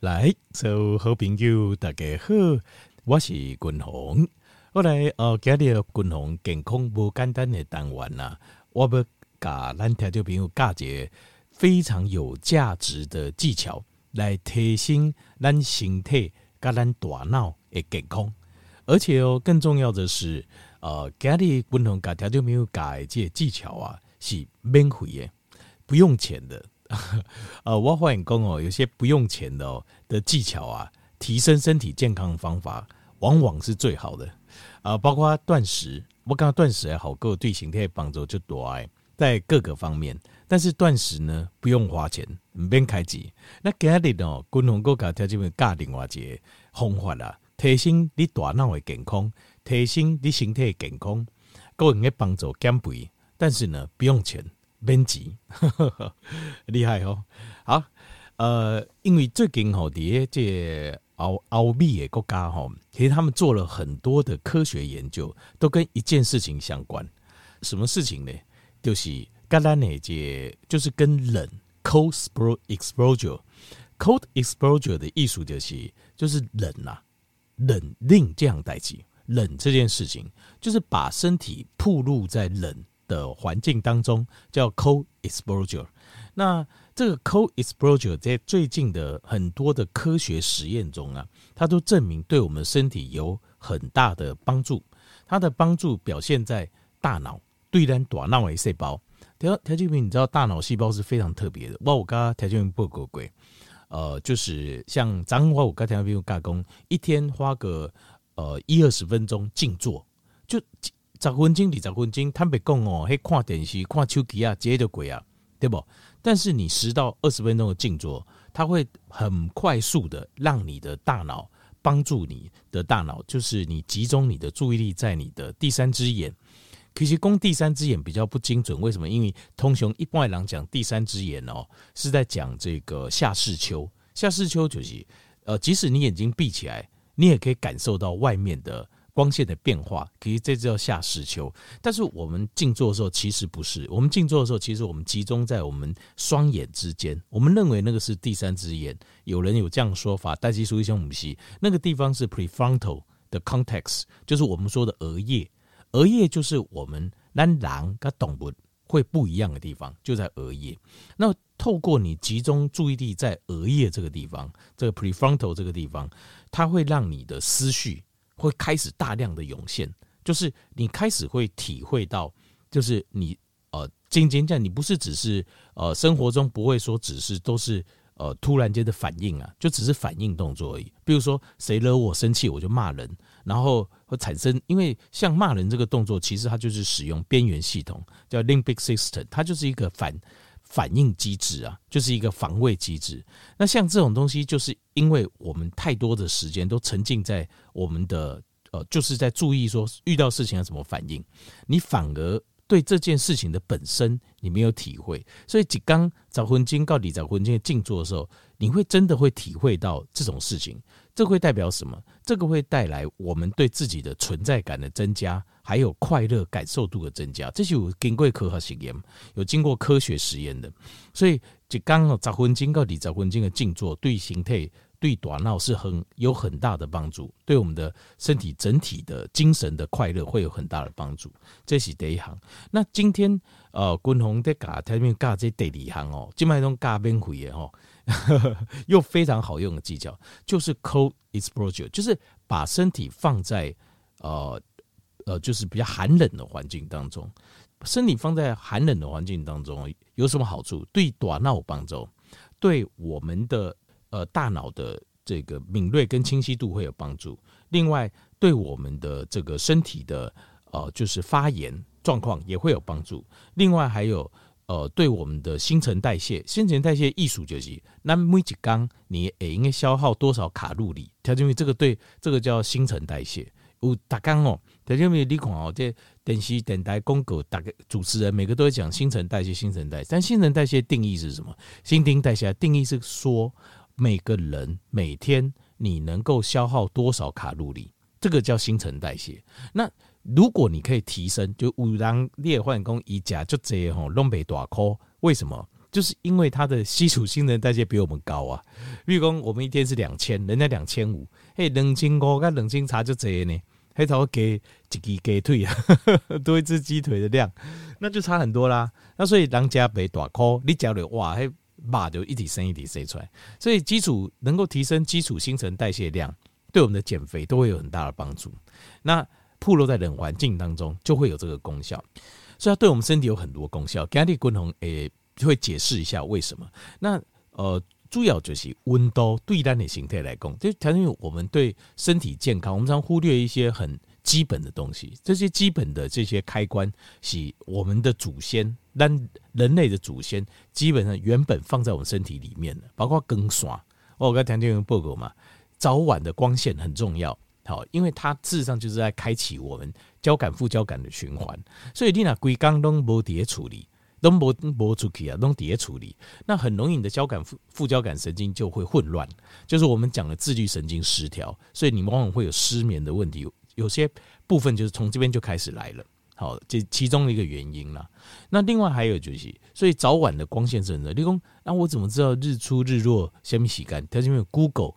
来，所有好朋友大家好，我是君宏。我来呃，今日君宏健康无简单的单元呐，我要甲咱听众朋友教一个非常有价值的技巧，来提升咱身体甲咱大脑的健康。而且哦，更重要的是，呃，今日君宏甲听众朋友教的这个技巧啊，是免费的，不用钱的。呃，我发现讲哦，有些不用钱的哦的技巧啊，提升身体健康的方法，往往是最好的。啊、包括断食，我刚刚断食也好，各对身体帮助就多哎，在各个方面。但是断食呢，不用花钱，唔免开机。那今日哦，均衡国家条这边教另外一个方法啦，提升你大脑的健康，提升你身体的健康，个人的帮助减肥，但是呢，不用钱。编辑，厉害哦！好，呃，因为最近吼，啲这欧欧美的国家吼，其实他们做了很多的科学研究，都跟一件事情相关。什么事情呢？就是刚才那节，就是跟冷 （cold exposure），cold exposure 的艺术就是就是冷呐、啊，冷令这样代替冷这件事情，就是把身体暴露在冷。的环境当中叫 co-exposure，那这个 co-exposure 在最近的很多的科学实验中啊，它都证明对我们身体有很大的帮助。它的帮助表现在大脑，对咱大脑的细胞。条条件平，你知道大脑细胞是非常特别的。哇，我刚刚条件平不够贵，呃，就是像张华，我刚条件平加工，一天花个呃一二十分钟静坐就。十分钟、二十分钟，坦白讲哦，迄看电视、看手机啊，接就过啊，对不？但是你十到二十分钟的静坐，它会很快速的让你的大脑帮助你的大脑，就是你集中你的注意力在你的第三只眼。其实攻第三只眼比较不精准，为什么？因为通雄一般来讲，第三只眼哦是在讲这个下视丘。下视丘就是呃，即使你眼睛闭起来，你也可以感受到外面的。光线的变化，其实这叫下视丘。但是我们静坐的时候，其实不是。我们静坐的时候，其实我们集中在我们双眼之间。我们认为那个是第三只眼，有人有这样说法。但其实属于像母系，那个地方是 prefrontal 的 context，就是我们说的额叶。额叶就是我们让狼跟动物会不一样的地方，就在额叶。那透过你集中注意力在额叶这个地方，这个 prefrontal 这个地方，它会让你的思绪。会开始大量的涌现，就是你开始会体会到，就是你呃，渐渐这样，你不是只是呃，生活中不会说只是都是呃突然间的反应啊，就只是反应动作而已。比如说谁惹我生气，我就骂人，然后会产生，因为像骂人这个动作，其实它就是使用边缘系统，叫 limbic system，它就是一个反。反应机制啊，就是一个防卫机制。那像这种东西，就是因为我们太多的时间都沉浸在我们的呃，就是在注意说遇到事情要怎么反应，你反而对这件事情的本身你没有体会。所以，几刚找魂经告你找魂经静坐的时候，你会真的会体会到这种事情。这会代表什么？这个会带来我们对自己的存在感的增加。还有快乐感受度的增加，这是有经过科学实验，有经过科学实验的。所以，就刚好十分钟到二十分钟的静坐，对形态、对短脑是很有很大的帮助，对我们的身体整体的精神的快乐会有很大的帮助。这是第一行。那今天呃，君宏在教台面教这第二行哦，今麦种教免费的哦，又非常好用的技巧，就是 cold exposure，就是把身体放在呃。呃，就是比较寒冷的环境当中，身体放在寒冷的环境当中有什么好处？对大脑帮助，对我们的呃大脑的这个敏锐跟清晰度会有帮助。另外，对我们的这个身体的呃就是发炎状况也会有帮助。另外，还有呃对我们的新陈代谢，新陈代谢艺术就是那每一缸你也应该消耗多少卡路里？它因为这个对这个叫新陈代谢。有大纲哦，大家没有你看哦，这电视电台公告，大概主持人每个都会讲新陈代谢，新陈代谢。但新陈代谢定义是什么？新陈代谢定义是说，每个人每天你能够消耗多少卡路里，这个叫新陈代谢。那如果你可以提升，就五郎列换工一甲就这吼，东北大颗为什么？就是因为它的基础新陈代谢比我们高啊。比如说我们一天是两千，人家两千五，嘿，两千五跟两千差就这呢，黑头给一只鸡腿啊，多一只鸡腿的量，那就差很多啦。那所以人家被大颗，你嚼了哇，嘿，把就一体生一体生出来。所以基础能够提升基础新陈代谢量，对我们的减肥都会有很大的帮助。那暴露在冷环境当中，就会有这个功效。所以它对我们身体有很多功效。今日共同诶会解释一下为什么。那呃，主要就是温度对单的形态来讲，就条件我们对身体健康，我们常忽略一些很基本的东西。这些基本的这些开关，是我们的祖先，但人类的祖先基本上原本放在我们身体里面的，包括光线。我刚才条件用报告嘛，早晚的光线很重要。好，因为它事实上就是在开启我们交感副交感的循环，所以你那规工拢无伫咧处理，拢无无出去啊，拢伫咧处理，那很容易你的交感副副交感神经就会混乱，就是我们讲的自律神经失调，所以你往往会有失眠的问题，有些部分就是从这边就开始来了。好，这其中的一个原因啦。那另外还有就是，所以早晚的光线是很热。你讲，那我怎么知道日出日落先洗干？它是因为 Google。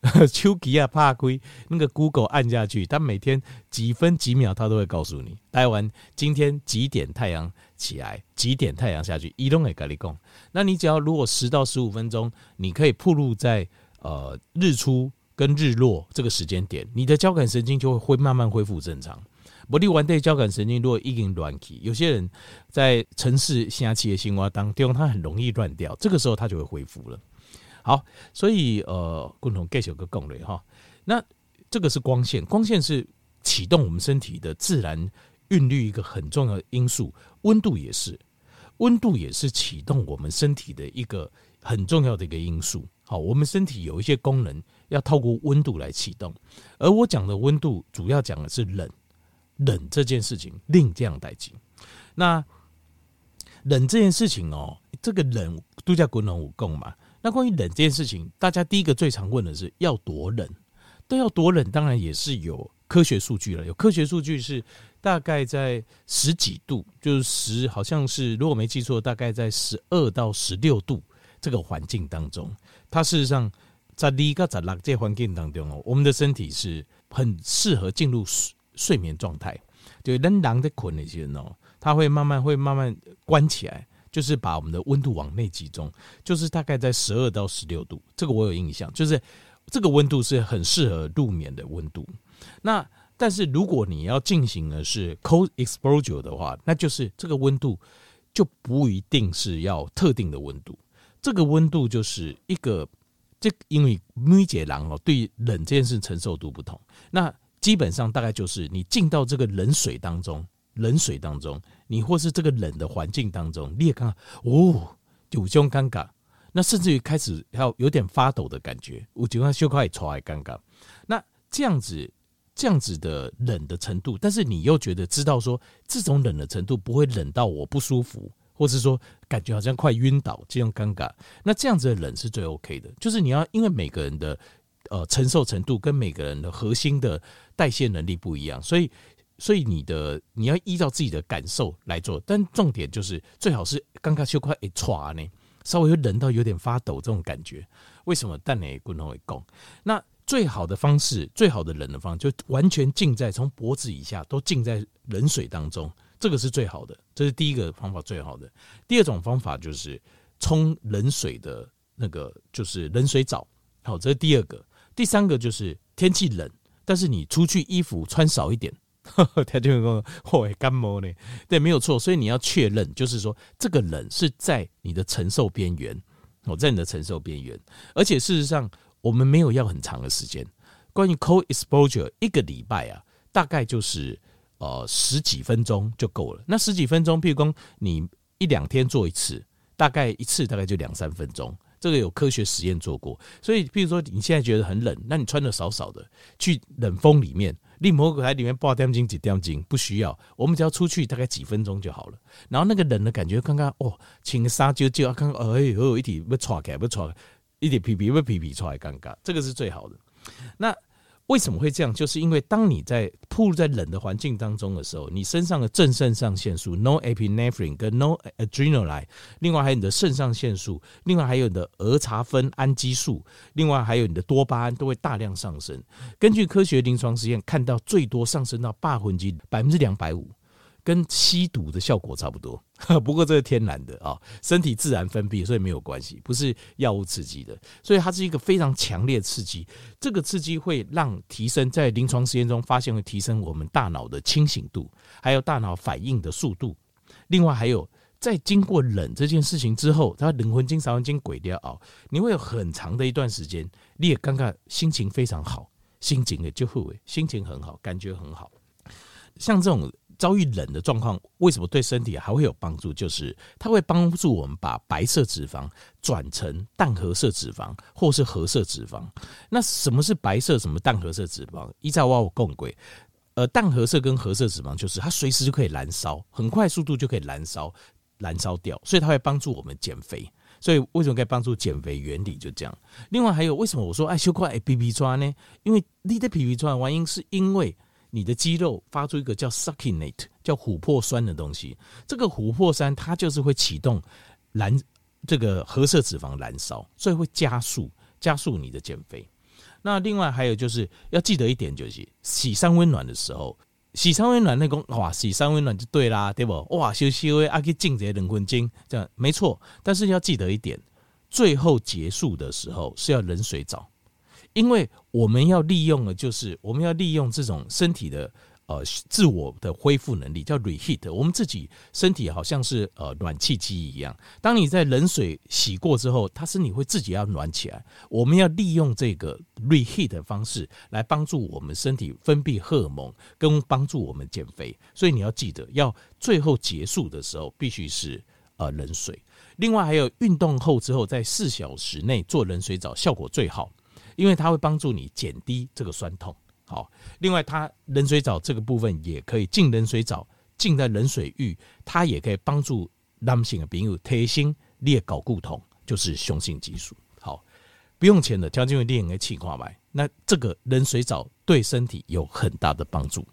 手机啊，怕亏那个 Google 按下去，它每天几分几秒，它都会告诉你。台湾今天几点太阳起来，几点太阳下去，移动也跟你讲。那你只要如果十到十五分钟，你可以暴露在呃日出跟日落这个时间点，你的交感神经就会会慢慢恢复正常。不，你完对交感神经如果已经乱起，有些人在城市下期的生活当中，它很容易乱掉，这个时候它就会恢复了。好，所以呃，共同介绍个功能哈。那这个是光线，光线是启动我们身体的自然韵律一个很重要的因素。温度也是，温度也是启动我们身体的一个很重要的一个因素。好，我们身体有一些功能要透过温度来启动，而我讲的温度主要讲的是冷，冷这件事情令这样代。那冷这件事情哦，这个冷都叫滚冷武功嘛。那关于冷这件事情，大家第一个最常问的是要多冷？都要多冷？当然也是有科学数据了。有科学数据是大概在十几度，就是十，好像是如果没记错，大概在十二到十六度这个环境当中，它事实上在零到在六这环境当中哦，我们的身体是很适合进入睡眠状态。就人狼在困那些人哦，它会慢慢会慢慢关起来。就是把我们的温度往内集中，就是大概在十二到十六度，这个我有印象，就是这个温度是很适合入眠的温度。那但是如果你要进行的是 cold exposure 的话，那就是这个温度就不一定是要特定的温度，这个温度就是一个，这因为每个人哦对冷这件事承受度不同，那基本上大概就是你进到这个冷水当中。冷水当中，你或是这个冷的环境当中，你也看到哦，就这种尴尬，那甚至于开始要有有点发抖的感觉，我觉得羞快超爱尴尬。那这样子，这样子的冷的程度，但是你又觉得知道说，这种冷的程度不会冷到我不舒服，或是说感觉好像快晕倒这种尴尬，那这样子的冷是最 OK 的。就是你要因为每个人的呃承受程度跟每个人的核心的代谢能力不一样，所以。所以你的你要依照自己的感受来做，但重点就是最好是刚刚就快一唰呢，稍微会冷到有点发抖这种感觉。为什么？但你不能会讲。那最好的方式，最好的冷的方式，就完全浸在从脖子以下都浸在冷水当中，这个是最好的。这是第一个方法，最好的。第二种方法就是冲冷水的那个，就是冷水澡。好，这是第二个。第三个就是天气冷，但是你出去衣服穿少一点。他就会说：“会感冒呢？”对，没有错。所以你要确认，就是说这个冷是在你的承受边缘，我在你的承受边缘。而且事实上，我们没有要很长的时间。关于 cold exposure，一个礼拜啊，大概就是呃十几分钟就够了。那十几分钟，譬如说你一两天做一次，大概一次大概就两三分钟。这个有科学实验做过。所以，譬如说你现在觉得很冷，那你穿的少少的，去冷风里面。立摩格台里面抱掉金几点金不需要，我们只要出去大概几分钟就好了。然后那个冷的感觉，刚刚哦，轻纱就就刚刚哎呦，一点不错开不错，一点皮皮不皮皮出来尴尬，这个是最好的。那为什么会这样？就是因为当你在铺在冷的环境当中的时候，你身上的正肾上腺素 （norepinephrine） 跟 no adrenaline，另外还有你的肾上腺素，另外还有你的儿茶酚胺激素，另外还有你的多巴胺都会大量上升。根据科学临床实验，看到最多上升到百分之百分之两百五。跟吸毒的效果差不多，不过这是天然的啊，身体自然分泌，所以没有关系，不是药物刺激的，所以它是一个非常强烈刺激。这个刺激会让提升，在临床实验中发现会提升我们大脑的清醒度，还有大脑反应的速度。另外还有，在经过冷这件事情之后，它冷魂经、少魂经鬼掉啊，你会有很长的一段时间，你也刚刚心情非常好，心情也就会心情很好，感觉很好，像这种。遭遇冷的状况，为什么对身体还会有帮助？就是它会帮助我们把白色脂肪转成淡褐色脂肪，或是褐色脂肪。那什么是白色？什么淡褐色脂肪？依照我共轨，呃，淡褐色跟褐色脂肪就是它随时就可以燃烧，很快速度就可以燃烧，燃烧掉，所以它会帮助我们减肥。所以为什么可以帮助减肥？原理就这样。另外还有为什么我说爱修块 A P P 抓呢？因为你的 P P 抓的原因是因为。你的肌肉发出一个叫 succinate，叫琥珀酸的东西。这个琥珀酸它就是会启动燃这个褐色脂肪燃烧，所以会加速加速你的减肥。那另外还有就是要记得一点，就是洗三温暖的时候，洗三温暖那个哇，洗三温暖就对啦，对不？哇，休息微阿去静这冷魂经，这样没错。但是要记得一点，最后结束的时候是要冷水澡。因为我们要利用的，就是我们要利用这种身体的呃自我的恢复能力，叫 reheat。我们自己身体好像是呃暖气机一样，当你在冷水洗过之后，它身体会自己要暖起来。我们要利用这个 reheat 的方式来帮助我们身体分泌荷尔蒙，跟帮助我们减肥。所以你要记得，要最后结束的时候必须是呃冷水。另外还有运动后之后，在四小时内做冷水澡效果最好。因为它会帮助你减低这个酸痛，好。另外，它冷水澡这个部分也可以浸冷水澡，浸在冷水浴，它也可以帮助男性的朋友提升裂睾固酮，就是雄性激素。好，不用钱的，条件为练的气化白。那这个冷水澡对身体有很大的帮助。